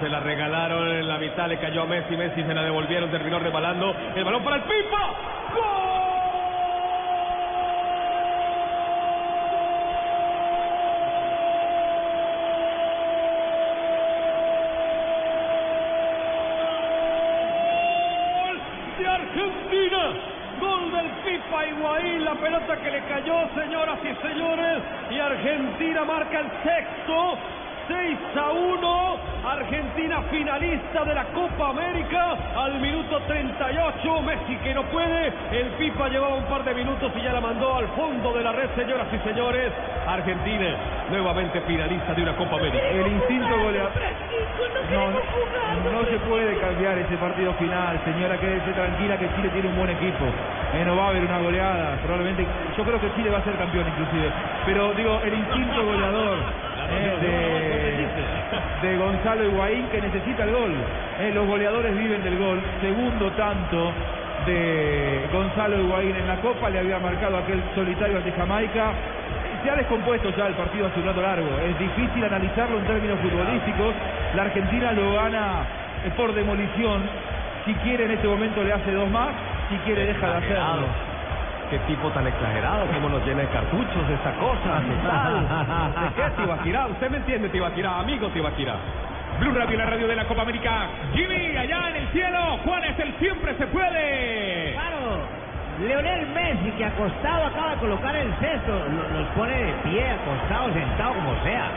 se la regalaron en la mitad, le cayó a Messi, Messi se la devolvieron, terminó rebalando, el balón para el Pipa, ¡Gol de Argentina! Gol del Pipa Higuaín, la pelota que le cayó, señoras y señores, y Argentina marca el sexto. 6 a 1, Argentina finalista de la Copa América al minuto 38, Messi que no puede, el Pipa llevaba un par de minutos y ya la mandó al fondo de la red, señoras y señores, Argentina nuevamente finalista de una Copa América. El instinto goleador. No, no se puede cambiar ese partido final, señora, quédese tranquila que Chile tiene un buen equipo. Eh, no va a haber una goleada, probablemente. Yo creo que Chile va a ser campeón inclusive. Pero digo, el instinto goleador de, de Gonzalo Higuaín que necesita el gol. Eh, los goleadores viven del gol. Segundo tanto de Gonzalo Higuaín en la Copa, le había marcado aquel solitario ante Jamaica. Se ha descompuesto ya el partido hace un rato largo. Es difícil analizarlo en términos futbolísticos. La Argentina lo gana eh, por demolición. Si quiere en este momento le hace dos más. Si quiere deja de hacerlo. Qué tipo tan exagerado, cómo nos llena de cartuchos esta cosa. ¿Qué tal? ¿De qué, Tibaquirá? Usted me entiende, Tibaquirá, amigo Tibaquirá. Blue Radio, la radio de la Copa América. Jimmy, allá en el cielo. Juan es el siempre se puede. Claro, Leonel Messi que acostado acaba de colocar el lo- los pone de pie, acostado, sentado, como sea.